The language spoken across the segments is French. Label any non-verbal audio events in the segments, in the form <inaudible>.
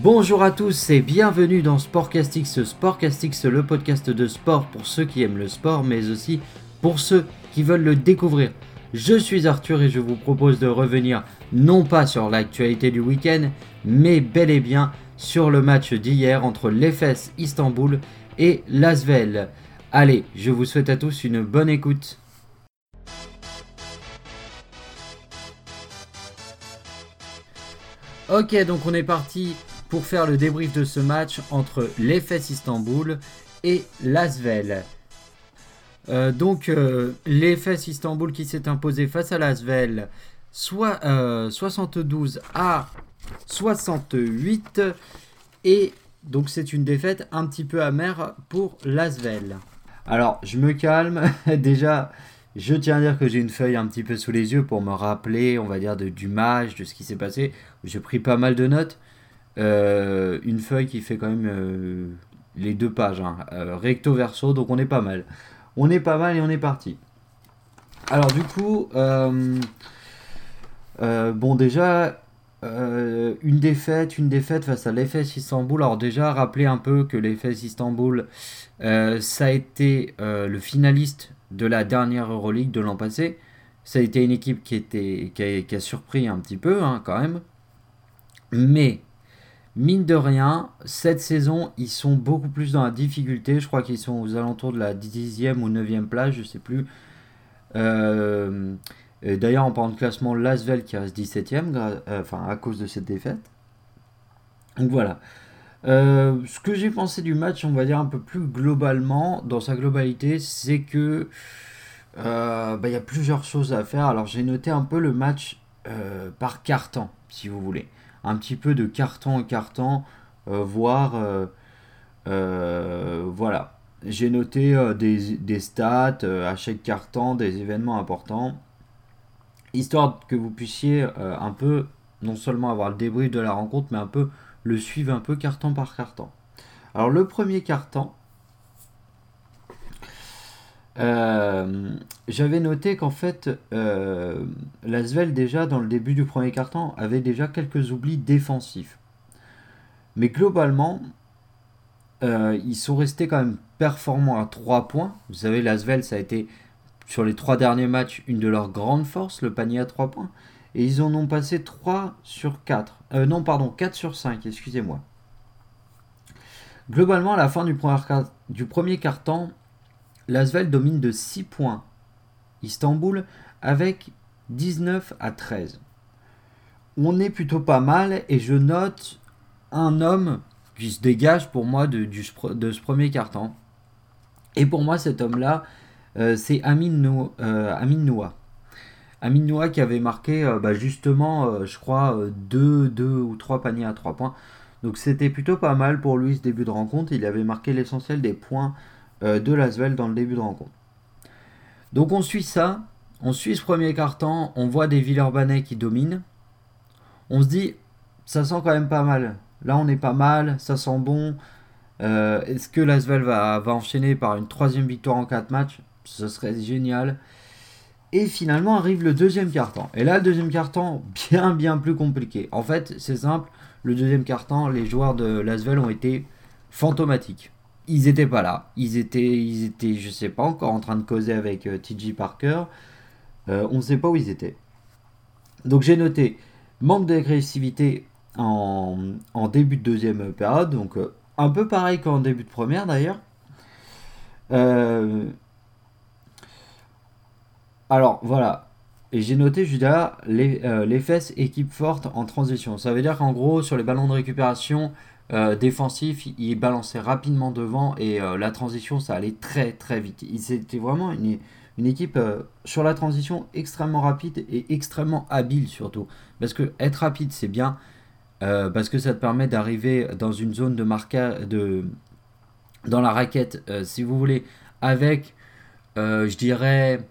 Bonjour à tous et bienvenue dans Sportcastix. Sportcastix, le podcast de sport pour ceux qui aiment le sport, mais aussi pour ceux qui veulent le découvrir. Je suis Arthur et je vous propose de revenir non pas sur l'actualité du week-end, mais bel et bien sur le match d'hier entre l'EFS Istanbul et l'Asvel. Allez, je vous souhaite à tous une bonne écoute. Ok, donc on est parti pour faire le débrief de ce match entre l'EFS Istanbul et l'Asvel. Euh, donc euh, l'EFS Istanbul qui s'est imposé face à l'Asvel soit, 72 euh, à 68 et donc c'est une défaite un petit peu amère pour l'Asvel. Alors je me calme, <laughs> déjà je tiens à dire que j'ai une feuille un petit peu sous les yeux pour me rappeler, on va dire, du match, de ce qui s'est passé. J'ai pris pas mal de notes. Euh, une feuille qui fait quand même euh, les deux pages, hein. euh, recto verso, donc on est pas mal. On est pas mal et on est parti. Alors du coup, bon déjà, une défaite, une défaite face à l'EFS Istanbul. Alors déjà, rappelez un peu que l'EFS Istanbul, ça a été le finaliste de la dernière Euroleague de l'an passé. Ça a été une équipe qui, était, qui, a, surpris un petit peu hein, quand même. Mais, mine de rien, cette saison, ils sont beaucoup plus dans la difficulté. Je crois qu'ils sont aux alentours de la 10e ou 9e place, je sais plus. Euh, d'ailleurs, en parlant de classement, Lasvel qui reste 17e, euh, enfin, à cause de cette défaite. Donc voilà. Euh, ce que j'ai pensé du match, on va dire un peu plus globalement, dans sa globalité, c'est que bah, il y a plusieurs choses à faire. Alors j'ai noté un peu le match par carton, si vous voulez. Un petit peu de carton en carton, voire voilà. J'ai noté des, des, stats à chaque carton, des événements importants, histoire que vous puissiez un peu, non seulement avoir le débrief de la rencontre, mais un peu le suivent un peu carton par carton. Alors le premier carton, euh, j'avais noté qu'en fait, euh, l'Asvel déjà dans le début du premier carton avait déjà quelques oublis défensifs. Mais globalement, euh, ils sont restés quand même performants à 3 points. Vous savez, l'Asvel, ça a été sur les 3 derniers matchs une de leurs grandes forces, le panier à 3 points. Et ils en ont passé 3 sur 4. Euh, non, pardon, 4 sur 5, excusez-moi. Globalement, à la fin du premier, du premier quart-temps, l'Asvel domine de 6 points Istanbul avec 19 à 13. On est plutôt pas mal et je note un homme qui se dégage pour moi de, ce premier quart-temps. Et pour moi, cet homme-là, euh, c'est Amin, euh, Noah. Amin Noah qui avait marqué euh, bah, justement, euh, je crois, 2 deux, ou 3 paniers à 3 points. Donc c'était plutôt pas mal pour lui ce début de rencontre. Il avait marqué l'essentiel des points euh, de Lasvel dans le début de rencontre. Donc on suit ça. On suit ce premier carton. On voit des Villeurbanais qui dominent. On se dit, ça sent quand même pas mal. Là on est pas mal, ça sent bon. Est-ce que Lasvel va, va enchaîner par une troisième victoire en 4 matchs? Ce serait génial. Et finalement arrive le deuxième carton. Et là, le deuxième carton, bien bien plus compliqué. En fait, c'est simple, le deuxième carton, les joueurs de Lasvel ont été fantomatiques. Ils n'étaient pas là. Ils étaient, ils étaient, je sais pas, encore en train de causer avec euh, TJ Parker. Euh, on ne sait pas où ils étaient. Donc j'ai noté manque d'agressivité en, début de deuxième période. Donc euh, un peu pareil qu'en début de première d'ailleurs. Alors voilà. Et j'ai noté juste les, euh, les, fesses équipe forte en transition. Ça veut dire qu'en gros, sur les ballons de récupération euh, défensifs, ils balançaient rapidement devant et euh, la transition, ça allait très très vite. C'était vraiment une, une équipe sur la transition extrêmement rapide et extrêmement habile surtout. Parce que être rapide, c'est bien. parce que ça te permet d'arriver dans une zone de marquage, de, dans la raquette, si vous voulez, avec, je dirais,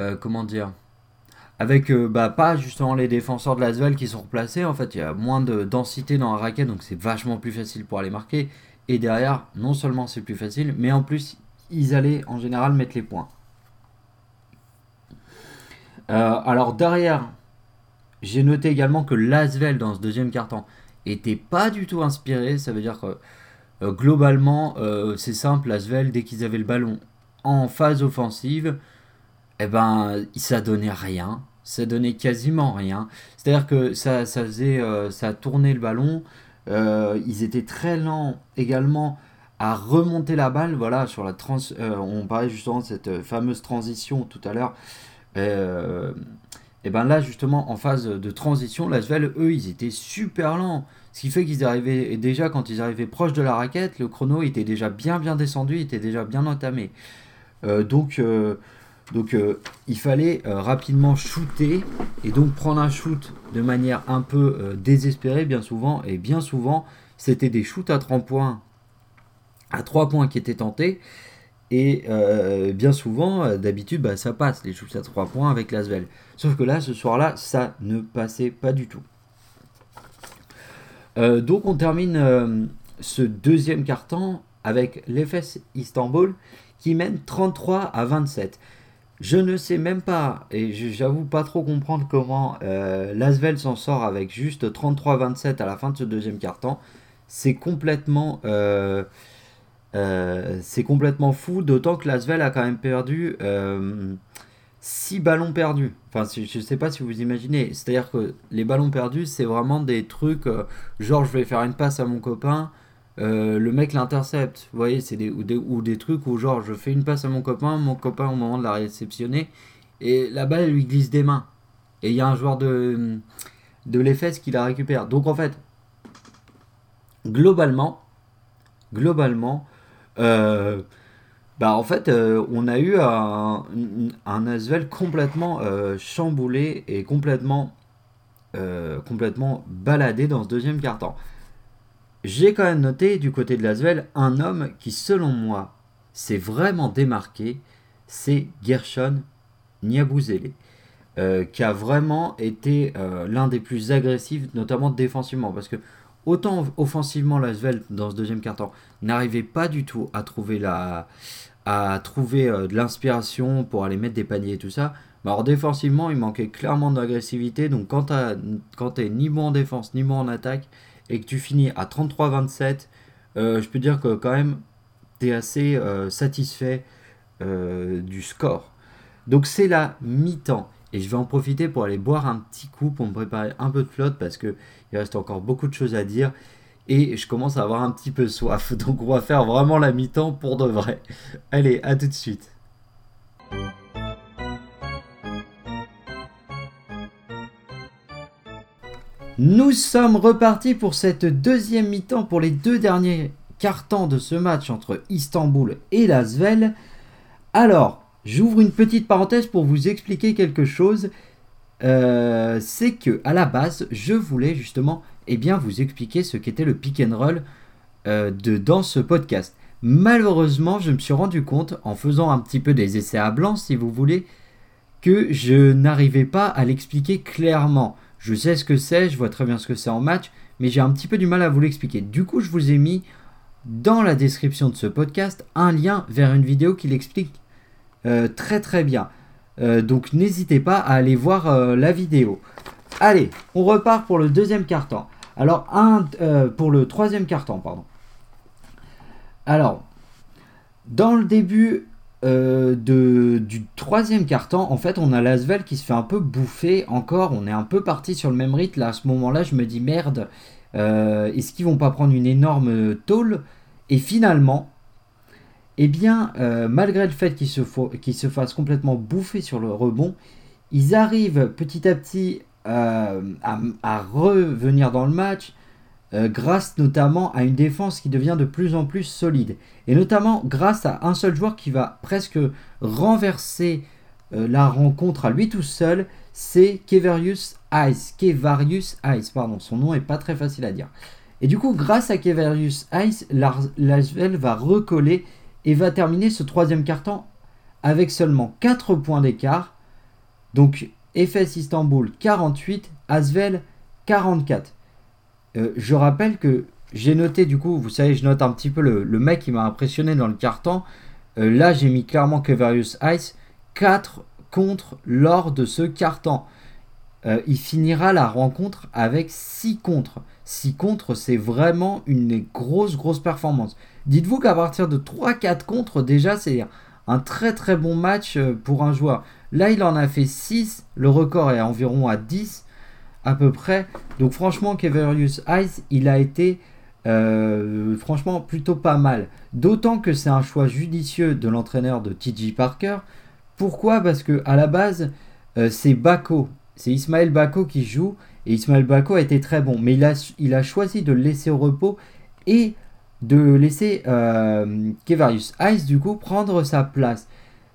euh, comment dire avec euh, bah, pas justement les défenseurs de Lasvel qui sont replacés. En fait, il y a moins de densité dans la raquette, donc c'est vachement plus facile pour aller marquer. Et derrière, non seulement c'est plus facile, mais en plus, ils allaient en général mettre les points. Euh, alors derrière, j'ai noté également que Lasvel dans ce deuxième carton, était pas du tout inspiré. Ça veut dire que euh, globalement, c'est simple, Lasvel, dès qu'ils avaient le ballon en phase offensive, eh ben, ça donnait rien. Ça donnait quasiment rien. C'est-à-dire que ça, ça faisait, euh, ça tournait le ballon. ils étaient très lents également à remonter la balle. Voilà, sur la trans, on parlait justement de cette fameuse transition tout à l'heure. et ben là, justement, en phase de transition, Lasvel, eux, ils étaient super lents. Ce qui fait qu'ils arrivaient, déjà quand ils arrivaient proche de la raquette, le chrono était déjà bien bien descendu, était déjà bien entamé. Euh, donc euh, donc euh, il fallait rapidement shooter et donc prendre un shoot de manière un peu désespérée bien souvent. Et bien souvent, c'était des shoots à 3 points, à 3 points qui étaient tentés. Et bien souvent, d'habitude, bah, ça passe, les shoots à 3 points avec l'Asvel. Sauf que là, ce soir-là, ça ne passait pas du tout. Euh, donc on termine euh, ce deuxième carton avec l'EFS Istanbul qui mène 33 à 27. Je ne sais même pas, et j'avoue pas trop comprendre comment euh, Lasvel s'en sort avec juste 33-27 à la fin de ce deuxième carton. C'est complètement, c'est complètement fou, d'autant que Lasvel a quand même perdu 6 ballons perdus. Enfin, je ne sais pas si vous imaginez. C'est-à-dire que les ballons perdus, c'est vraiment des trucs, euh, genre je vais faire une passe à mon copain, euh, le mec l'intercepte. Vous voyez, c'est des ou, des, ou des trucs où genre je fais une passe à mon copain, mon copain au moment de la réceptionner, et la balle lui glisse des mains. Et il y a un joueur de, de l'EFS qui la récupère. Donc en fait, globalement, globalement, euh, bah en fait, euh, on a eu un, un Asvel complètement chamboulé et complètement, complètement baladé dans ce deuxième quart-temps. J'ai quand même noté du côté de l'Asvel un homme qui, selon moi, s'est vraiment démarqué, c'est Gershon Niabouzele, qui a vraiment été l'un des plus agressifs, notamment défensivement, parce que autant offensivement l'Asvel dans ce deuxième quart-temps n'arrivait pas du tout à trouver la à trouver euh, de l'inspiration pour aller mettre des paniers et tout ça. Mais alors défensivement, il manquait clairement d'agressivité. Donc quand tu es ni bon en défense ni bon en attaque et que tu finis à 33-27, euh, je peux dire que quand même tu es assez euh, satisfait du score. Donc c'est la mi-temps. Et je vais en profiter pour aller boire un petit coup pour me préparer un peu de flotte parce qu'il reste encore beaucoup de choses à dire et je commence à avoir un petit peu soif. <laughs> Donc on va faire vraiment la mi-temps pour de vrai. Allez, à tout de suite. Nous sommes repartis pour cette deuxième mi-temps pour les deux derniers cartons de ce match entre Istanbul et Lasvel. Alors, j'ouvre une petite parenthèse pour vous expliquer quelque chose. Euh, c'est que à la base, je voulais justement eh bien, vous expliquer ce qu'était le pick and roll euh, de, dans ce podcast. Malheureusement, je me suis rendu compte, en faisant un petit peu des essais à blanc, si vous voulez, que je n'arrivais pas à l'expliquer clairement. Je sais ce que c'est, je vois très bien ce que c'est en match, mais j'ai un petit peu du mal à vous l'expliquer. Du coup, je vous ai mis dans la description de ce podcast un lien vers une vidéo qui l'explique euh, très très bien. Euh, donc n'hésitez pas à aller voir la vidéo. Allez, on repart pour le deuxième quart-temps. Alors, un, euh, pour le troisième carton, pardon. Alors, dans le début euh, de, du troisième carton, en fait, on a Lasvel qui se fait un peu bouffer encore. On est un peu parti sur le même rythme. Là, à ce moment-là, je me dis merde, euh, est-ce qu'ils vont pas prendre une énorme tôle? Et finalement, eh bien, malgré le fait qu'ils se, se fassent complètement bouffer sur le rebond, ils arrivent petit à petit euh, à, revenir dans le match euh, grâce notamment à une défense qui devient de plus en plus solide. Et notamment grâce à un seul joueur qui va presque renverser euh, la rencontre à lui tout seul, c'est Kevarius Ice. Kevarius Ice, pardon, son nom est pas très facile à dire. Et du coup, grâce à Kevarius Ice, Lasvel va recoller et va terminer ce troisième carton avec seulement 4 points d'écart. Donc FS Istanbul 48, Asvel 44. Euh, je rappelle que j'ai noté du coup, vous savez, je note un petit peu le, mec qui m'a impressionné dans le carton. Euh, là, j'ai mis clairement que Various Ice 4 contre lors de ce carton. euh, il finira la rencontre avec 6 contre. 6 contre, c'est vraiment une grosse, grosse performance. Dites-vous qu'à partir de 3-4 contre, déjà, c'est un très très bon match pour un joueur. Là, il en a fait 6, le record est environ à 10 à peu près. Donc franchement, Keverius Ice, il a été euh, franchement plutôt pas mal. D'autant que c'est un choix judicieux de l'entraîneur de TJ Parker. Pourquoi? Parce que à la base, c'est Bako c'est Ismaël Bako qui joue. Et Ismaël Bako a été très bon. Mais il a, choisi de le laisser au repos et de laisser euh, Kevarius Ice, du coup, prendre sa place.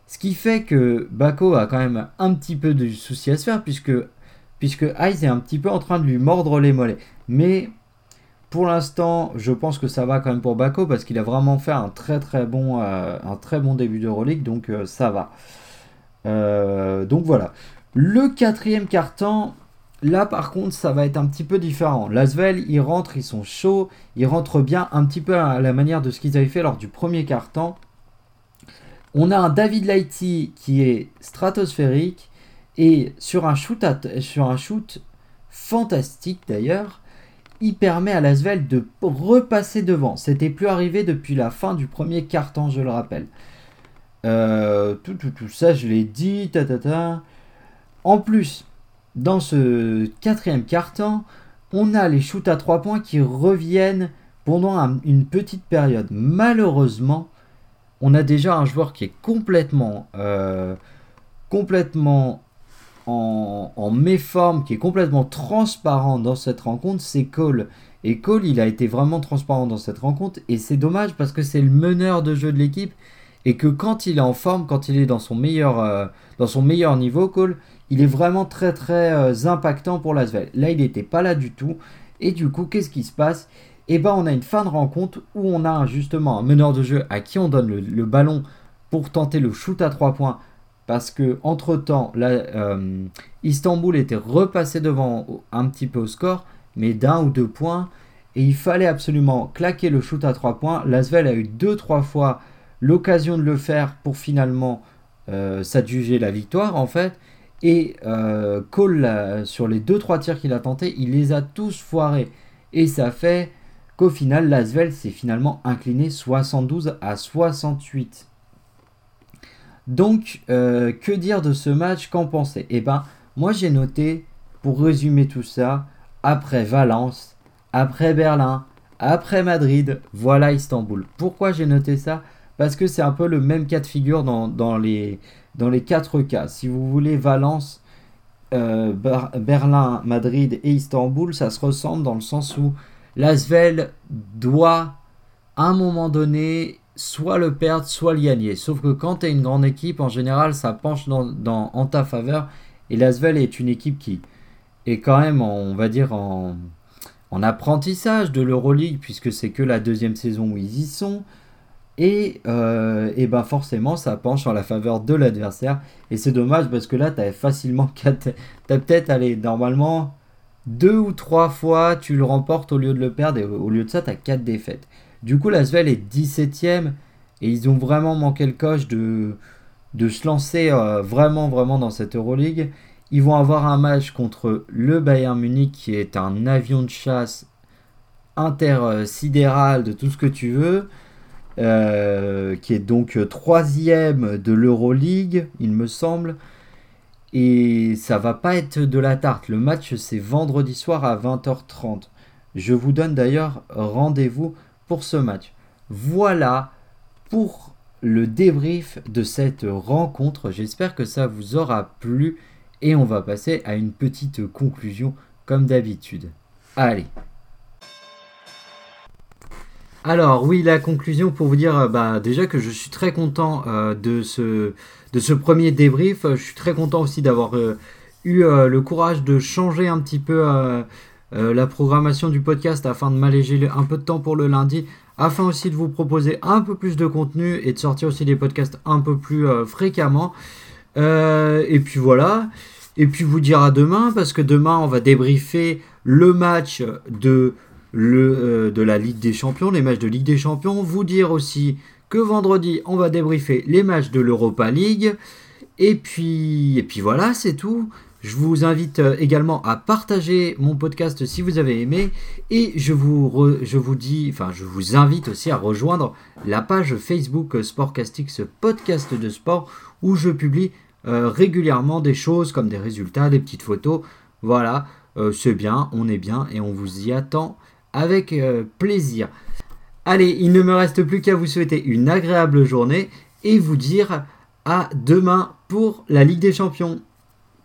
Ce qui fait que Bako a quand même un petit peu de soucis à se faire, puisque, puisque Ice est un petit peu en train de lui mordre les mollets. Mais pour l'instant, je pense que ça va quand même pour Bako, parce qu'il a vraiment fait un très très bon, euh, un très bon début de relique, donc euh, ça va. donc voilà. Le quatrième carton, là par contre, ça va être un petit peu différent. Lasvel, ils rentrent, ils sont chauds, ils rentrent bien, un petit peu à la manière de ce qu'ils avaient fait lors du premier carton. On a un David Lighty qui est stratosphérique et sur un shoot, sur un shoot fantastique d'ailleurs, il permet à Lasvel de repasser devant. C'était plus arrivé depuis la fin du premier carton, je le rappelle. Euh, tout, tout, tout ça, je l'ai dit. En plus, dans ce quatrième quart-temps, on a les shoots à 3 points qui reviennent pendant une petite période. Malheureusement, on a déjà un joueur qui est complètement, euh, complètement en, méforme, qui est complètement transparent dans cette rencontre, c'est Cole. Et Cole, il a été vraiment transparent dans cette rencontre, et c'est dommage parce que c'est le meneur de jeu de l'équipe, et que quand il est en forme, quand il est dans son meilleur, euh, dans son meilleur niveau, Cole, il est vraiment très très euh, impactant pour l'Asvel. Là, il n'était pas là du tout. Et du coup, qu'est-ce qui se passe? Eh ben, on a une fin de rencontre où on a justement un meneur de jeu à qui on donne le, ballon pour tenter le shoot à 3 points. Parce que entre temps, euh, Istanbul était repassé devant un petit peu au score, mais d'un ou deux points. Et il fallait absolument claquer le shoot à 3 points. L'Asvel a eu 2-3 fois l'occasion de le faire pour finalement euh, s'adjuger la victoire en fait. Et euh, Cole, sur les 2-3 tirs qu'il a tenté, il les a tous foirés. Et ça fait qu'au final, Lasvel s'est finalement incliné 72 à 68. Donc, euh, que dire de ce match? Qu'en penser? Eh ben, moi j'ai noté, pour résumer tout ça, après Valence, après Berlin, après Madrid, voilà Istanbul. Pourquoi j'ai noté ça? Parce que c'est un peu le même cas de figure dans les, dans les quatre cas. Si vous voulez Valence, euh, Berlin, Madrid et Istanbul, ça se ressemble dans le sens où l'Asvel doit, à un moment donné, soit le perdre, soit le gagner. Sauf que quand tu une grande équipe, en général, ça penche dans, en ta faveur. Et l'Asvel est une équipe qui est quand même, on va dire, en, en apprentissage de l'Euroleague, puisque c'est que la deuxième saison où ils y sont. Et, euh, et ben forcément, ça penche en la faveur de l'adversaire. Et c'est dommage parce que là, tu as facilement 4. Tu as peut-être, allez, normalement, deux ou trois fois, tu le remportes au lieu de le perdre. Et au lieu de ça, tu as 4 défaites. Du coup, la Svel est 17ème. Et ils ont vraiment manqué le coche de, de se lancer euh, vraiment, vraiment dans cette Euroleague. Ils vont avoir un match contre le Bayern Munich qui est un avion de chasse intersidéral de tout ce que tu veux. Euh, qui est donc troisième de l'Euroleague, il me semble. Et ça va pas être de la tarte. Le match, c'est vendredi soir à 20h30. Je vous donne d'ailleurs rendez-vous pour ce match. Voilà pour le débrief de cette rencontre. J'espère que ça vous aura plu. Et on va passer à une petite conclusion comme d'habitude. Allez, alors oui, la conclusion pour vous dire euh, bah, déjà que je suis très content euh, de, ce, de ce premier débrief. Je suis très content aussi d'avoir euh, eu le courage de changer un petit peu la programmation du podcast afin de m'alléger un peu de temps pour le lundi, afin aussi de vous proposer un peu plus de contenu et de sortir aussi des podcasts un peu plus fréquemment. et puis voilà. Et puis vous dire à demain, parce que demain on va débriefer le match euh, de la Ligue des Champions, les matchs de Ligue des Champions. Vous dire aussi que vendredi, on va débriefer les matchs de l'Europa League. Et puis, et puis voilà, c'est tout. Je vous invite euh, également à partager mon podcast si vous avez aimé et je vous, invite aussi à rejoindre la page Facebook Sportcastix podcast de sport où je publie euh, régulièrement des choses comme des résultats, des petites photos. Voilà, euh, c'est bien, on est bien et on vous y attend avec plaisir. Allez, il ne me reste plus qu'à vous souhaiter une agréable journée et vous dire à demain pour la Ligue des Champions.